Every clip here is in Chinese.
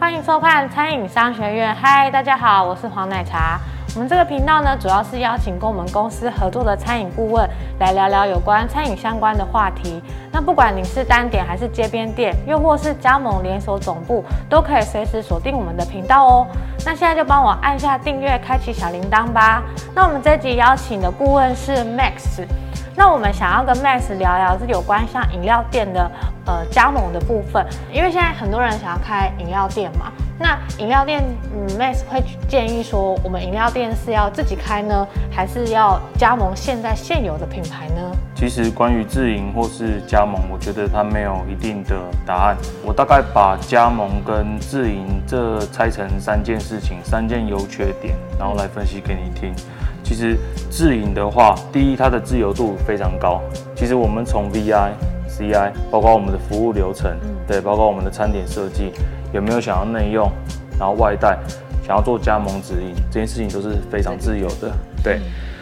欢迎收看餐饮商学院。嗨，大家好，我是黄奶茶。我们这个频道呢，主要是邀请跟我们公司合作的餐饮顾问来聊聊有关餐饮相关的话题。那不管你是单点还是街边店，又或是加盟连锁总部，都可以随时锁定我们的频道哦。那现在就帮我按下订阅，开启小铃铛吧。那我们这集邀请的顾问是 Max。那我们想要跟 Max 聊聊是有关像饮料店的呃加盟的部分，因为现在很多人想要开饮料店嘛。那饮料店，嗯，Max 会建议说，我们饮料店是要自己开呢，还是要加盟现在现有的品牌呢？其实关于自营或是加盟，我觉得它没有一定的答案。我大概把加盟跟自营这拆成三件事情，三件优缺点，然后来分析给你听。其实自营的话，第一，它的自由度非常高。其实我们从 VI、CI，包括我们的服务流程，对，包括我们的餐点设计。有没有想要内用，然后外带，想要做加盟指引，这件事情都是非常自由的。对，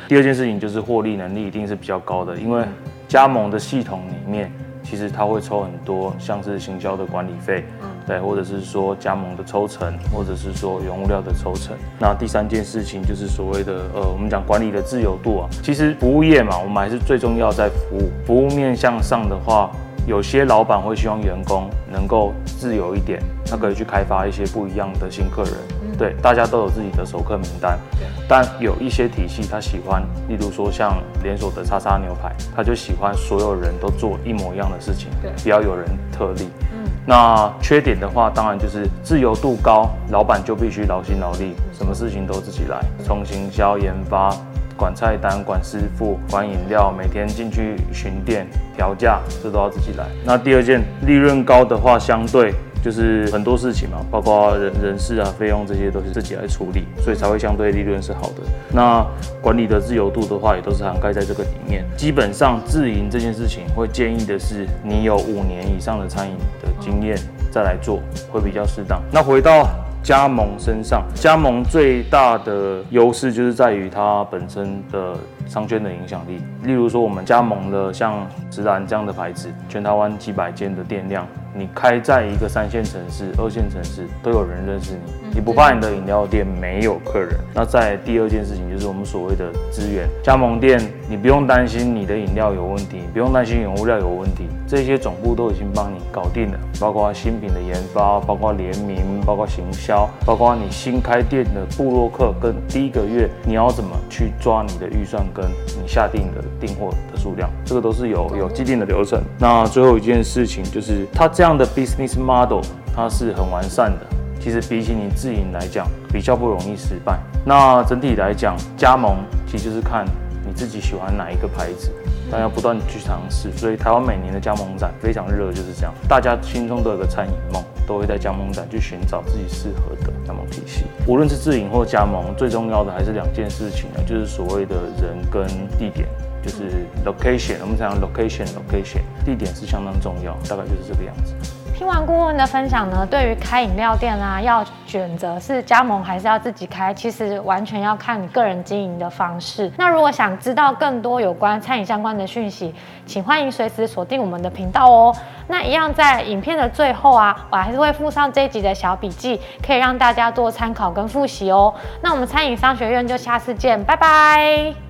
第二件事情就是获利能力一定是比较高的，因为加盟的系统里面，其实他会抽很多，像是行销的管理费，对，或者是说加盟的抽成，或者是说原物料的抽成。那第三件事情就是所谓的呃，我们讲管理的自由度啊，其实服务业嘛，我们还是最重要在服务，服务面向上的话。有些老板会希望员工能够自由一点，他可以去开发一些不一样的新客人。对，大家都有自己的熟客名单。但有一些体系他喜欢，例如说像连锁的叉叉牛排，他就喜欢所有人都做一模一样的事情，不要有人特例。嗯。那缺点的话，当然就是自由度高，老板就必须劳心劳力，什么事情都自己来，从行销研发。管菜单、管师傅、管饮料，每天进去巡店、调价，这都要自己来。那第二件，利润高的话，相对就是很多事情嘛，包括人人事啊、费用这些都是自己来处理，所以才会相对利润是好的。那管理的自由度的话，也都是涵盖在这个里面。基本上自营这件事情，会建议的是你有五年以上的餐饮的经验再来做，会比较适当。那回到。加盟身上，加盟最大的优势就是在于它本身的商圈的影响力。例如说，我们加盟了像直男这样的牌子，全台湾几百间的店量。你开在一个三线城市、二线城市都有人认识你，你不怕你的饮料店没有客人？那在第二件事情就是我们所谓的资源加盟店，你不用担心你的饮料有问题，不用担心原物料有问题，这些总部都已经帮你搞定了，包括新品的研发，包括联名，包括行销，包括你新开店的布洛克跟第一个月你要怎么去抓你的预算跟你下定的订货的数量，这个都是有有既定的流程。那最后一件事情就是他这样。这样的 business model 它是很完善的，其实比起你自营来讲，比较不容易失败。那整体来讲，加盟其实就是看你自己喜欢哪一个牌子，但要不断去尝试。所以台湾每年的加盟展非常热，就是这样，大家心中都有个餐饮梦，都会在加盟展去寻找自己适合的加盟体系。无论是自营或加盟，最重要的还是两件事情啊，就是所谓的人跟地点。就是 location，我们讲 location，location 地点是相当重要，大概就是这个样子。听完顾问的分享呢，对于开饮料店啊，要选择是加盟还是要自己开，其实完全要看你个人经营的方式。那如果想知道更多有关餐饮相关的讯息，请欢迎随时锁定我们的频道哦。那一样在影片的最后啊，我还是会附上这一集的小笔记，可以让大家做参考跟复习哦。那我们餐饮商学院就下次见，拜拜。